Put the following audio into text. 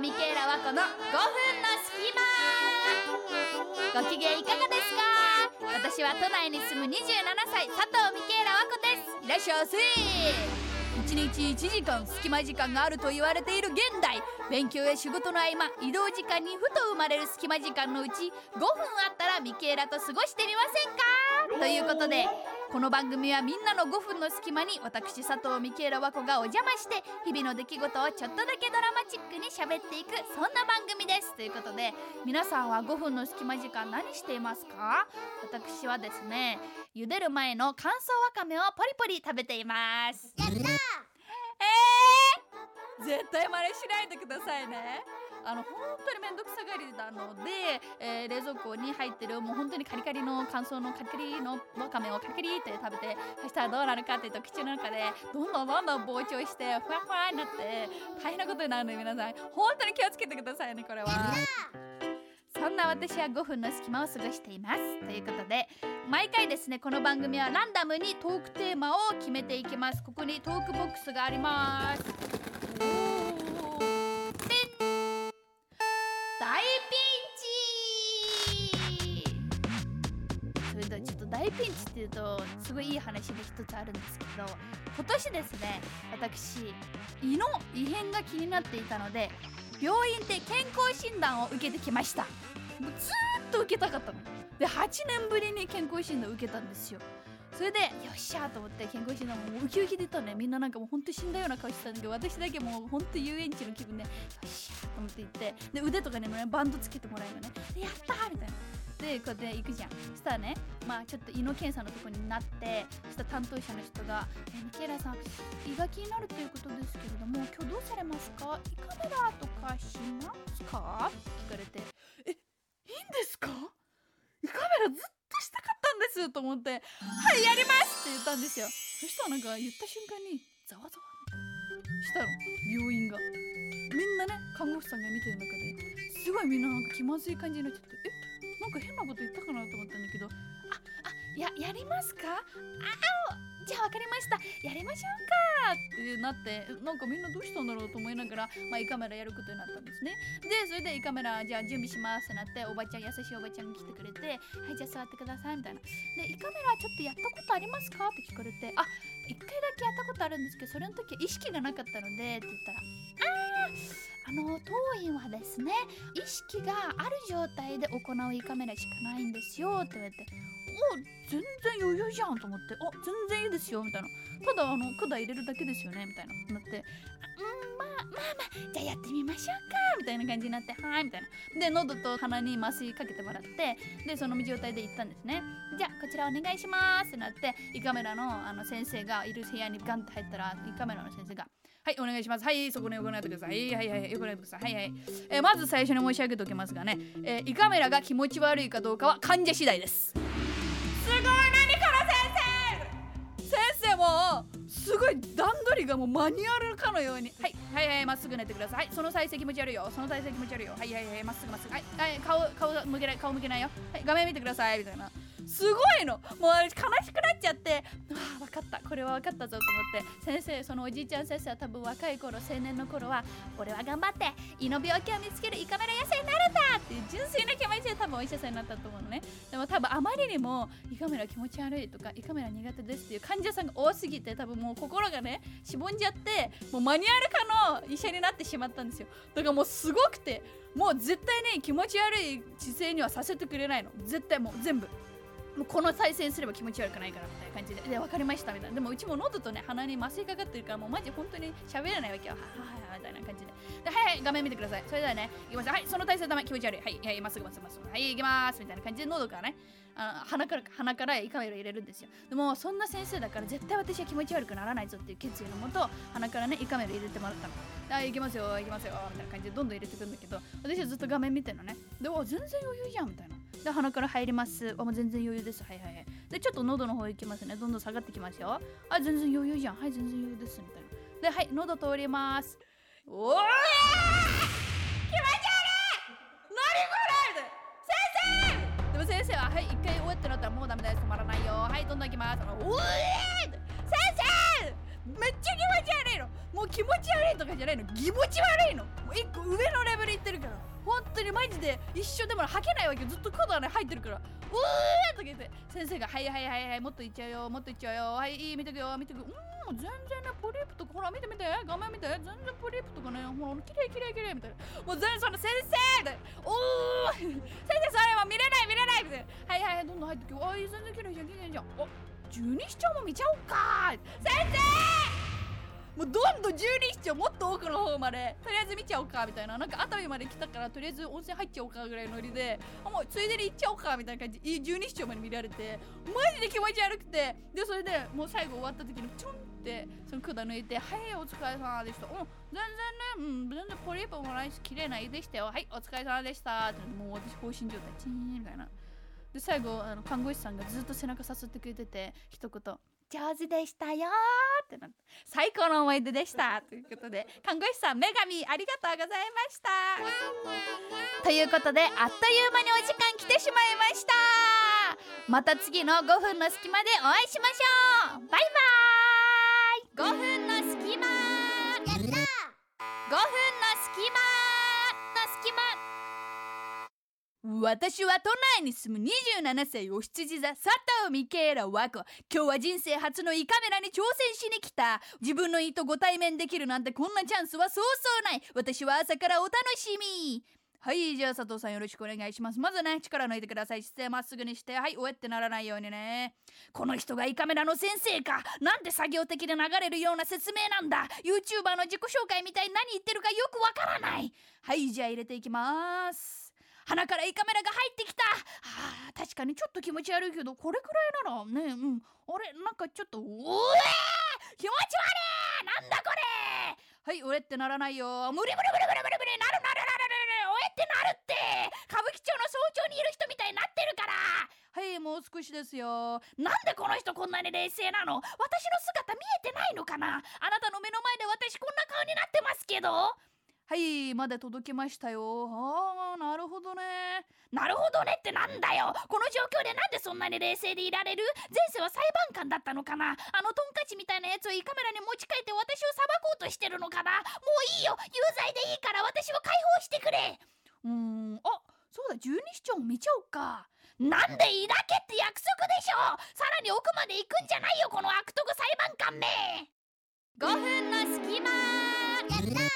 ミケーラ和子の5分の隙間。ご機嫌いかがですか？私は都内に住む27歳佐藤ミケーラ和子です。いらっしゃいませ。1日1時間隙間時間があると言われている現代。勉強や仕事の合間移動時間にふと生まれる隙間時間のうち5分あったらミケーラと過ごしてみませんか？ということでこの番組はみんなの5分の隙間に私佐藤ミケーラ和子がお邪魔して日々の出来事をちょっとだけドラマチックに喋っていくそんな番組です。ということで皆さんは5分の隙間時間何していますか？私はですね茹でる前の乾燥わかめをポリポリ食べています。やったえー、絶対真似しないでくださいねあの本当に面倒くさがりなので、えー、冷蔵庫に入ってるもう本当にカリカリの乾燥のカリカリのわかめをカリカリって食べてそしたらどうなるかっていうと口の中でどんどんどんどん膨張してふわふわになって大変なことになるので皆さん。本当に気をつけてくださいねこれは。そんな私は5分の隙間を過ごしています。ということで毎回ですねこの番組はランダムにトークテーマを決めていきます。ここにトークボックスがあります。ピンチっていうとすごいいい話が一つあるんですけど今年ですね私胃の異変が気になっていたので病院で健康診断を受けてきました。もうずっと受けたかったの。で8年ぶりに健康診断を受けたんですよ。それでよっしゃーと思って健康診断もうウキウキ出たね。みんななんかもうほんと死んだような顔してたんだけど私だけもうほんと遊園地の気分でよっしゃーと思って行ってで腕とかにもねバンドつけてもらえるのねでやったーみたいな。でこうやって行くじゃん。そしたらねまあちょっと胃の検査のとこになってそしたら担当者の人が「えミケーラさん胃が気になるということですけれども今日どうされますか？胃カメラとかしますか?」って聞かれて「えいいんですか？胃カメラずっとしたかったんです」と思って「はいやります!」って言ったんですよ。そしたらなんか言った瞬間にざわざわしたの病院が。みんなね看護婦さんが見てる中ですごいみんななんか気まずい感じになっちゃってえなんか変なこと言ったかなと思ったんだけど。ああややりますか？ああじゃあ分かりました。やりましょうかってなってなんかみんなどうしたんだろうと思いながら、まあ、胃カメラやることになったんですね。でそれで胃カメラじゃあ準備しますってなっておばちゃん優しいおばちゃんが来てくれてはいじゃあ座ってくださいみたいな。で胃カメラちょっとやったことありますか？って聞かれてあ一回だけやったことあるんですけどそれの時は意識がなかったのでって言ったらあーあの当院はですね意識がある状態で行う胃カメラしかないんですよって言われてお全然余裕じゃんと思ってあ全然いいですよみたいな。ただあの管入れるだけですよねみたいな。なってうんまあまあじゃあやってみましょうかみたいな感じになってはいみたいなで喉と鼻に麻酔かけてもらってでその状態で行ったんですねじゃあこちらお願いしますってなって胃カメラのあの先生がいる部屋にガンって入ったら胃カメラの先生がはい、お願いします。はい、そこに横になってください。はい、はい、はい、横になってください。はい、はい。えーまず最初に申し上げておきますがね、えー胃カメラが気持ち悪いかどうかは患者次第です。すごい、すごい段取りがもうマニュアルかのように。はいはいはいまっすぐ寝てください。その体勢気持ち悪いよ。その体勢気持ち悪いよ。はいはいはいまっすぐまっすぐ。はい、はい、顔顔向けない顔向けないよ。はい画面見てください。みたいな。すごいの。もう悲しくなっちゃって。あ分かった。これは分かったぞと思って。先生そのおじいちゃん先生は多分若い頃青年の頃は俺は頑張って胃の病気を見つける胃カメラ野生になるんだっていう純粋な気持ちで多分お医者さんになったと思うのね。でも多分あまりにも胃カメラ気持ち悪いとか胃カメラ苦手ですっていう患者さんが多すぎて多分もう心がねしぼんじゃってもうマニュアル化の医者になってしまったんですよ。だからもうすごくてもう絶対ね気持ち悪い姿勢にはさせてくれないの。絶対もう全部。もうこの再生すれば気持ち悪くないからみたいな感じでで分かりましたみたいな。でもうちも喉とね鼻に麻酔かかってるからもうマジ本当に喋れないわけよはいははみたいな感じで。ではいはい画面見てください。それではねいきますはいその体勢ダメ気持ち悪いはいはいまっす。ぐますぐますぐはい行きます。みたいな感じで喉からねあ鼻から鼻から胃カメラ入れるんですよ。でもそんな先生だから絶対私は気持ち悪くならないぞっていう決意のもと鼻からね胃カメラ入れてもらったの。はい行きますよ行きますよみたいな感じでどんどん入れてくんだけど私はずっと画面見てるのね。でお全然余裕じゃんみたいな。で鼻から入ります。あもう全然余裕です。はいはいはい。でちょっと喉の方行きますね。どんどん下がってきますよ。あ全然余裕じゃん。はい全然余裕です。みたいな。ではい喉通ります。おー気持ち悪い。何これ。先生。でも先生ははい一回終わってなったらもうダメです。止まらないよ。はいどんどん行きます。おえー先生。めっちゃ気持ち悪いの。もう気持ち悪いとかじゃないの。気持ち悪いの。もう一個上のレベルいってるから。本当にマジで一緒でも吐けないわけよ。ずっとコードがね入ってるから。うーとか言って。先生が「はいはいはいはいもっといっちゃうよもっといっちゃうよ。はいいい見てくよ。見てくよ。うん全然ねポリープとかほら見て見て。画面見て。全然ポリープとかねほらきれいきれいきれいみたいな。もう全然その先生みたいなおー先生それは見れない見れないみたいなはいはいはいどんどん入ってくよ。あい全然きれいじゃんきれいじゃんお十二指腸も見ちゃおうか先生もうどんどん十二指腸もっと奥の方までとりあえず見ちゃおうかみたいな。なんか熱海まで来たからとりあえず温泉入っちゃおうかぐらいのノリであもうついでに行っちゃおうかみたいな感じ。十二指腸まで見られてマジで気持ち悪くて。でそれでもう最後終わった時にちょんってその管抜いて「はいお疲れ様でした」うん全然ねうん全然ポリープもないし綺麗な絵でしたよ。はいお疲れ様でした。ってもう私放心状態。チーンみたいな。で最後あの看護師さんがずっと背中さすってくれてて一言。上手でしたよってなって最高の思い出でした。ということで看護師さん女神ありがとうございました。ということであっという間にお時間来てしまいました。また次の5分の隙間でお会いしましょう。バイバーイ。5分の隙間。やった5分の隙間私は都内に住む27歳お羊座佐藤ミケーラ和子今日は人生初の胃カメラに挑戦しに来た。自分の胃とご対面できるなんてこんなチャンスはそうそうない。私は朝からお楽しみ。はいじゃあ佐藤さんよろしくお願いします。まずね力抜いてください。姿勢まっすぐにして。はいおえってならないようにね。この人が胃カメラの先生か。なんて作業的で流れるような説明なんだ。YouTuber の自己紹介みたいに何言ってるかよくわからない。はいじゃあ入れていきます。鼻から胃カメラが入ってきた。はあ確かにちょっと気持ち悪いけどこれくらいならねうん。あれなんかちょっとうえ気持ち悪い。なんだこれ。はい俺ってならないよ。無理無理無理無理無理無理なるなるなるなる。俺ってなるって。歌舞伎町の早朝にいる人みたいになってるから。はいもう少しですよ。なんでこの人こんなに冷静なの？私の姿見えてないのかな？あなたの目の前で私こんな顔になってますけど。はいまで届きましたよ。ああなるほどね。なるほどねってなんだよ。この状況でなんでそんなに冷静でいられる？前世は裁判官だったのかな。あのトンカチみたいなやつを胃カメラに持ち帰って私を裁こうとしてるのかな。もういいよ。有罪でいいから私を解放してくれ。うーんあそうだ。十二指腸も見ちゃおうか。なんで胃だけって約束でしょさらに奥まで行くんじゃないよこの悪徳裁判官め。5分の隙間。やった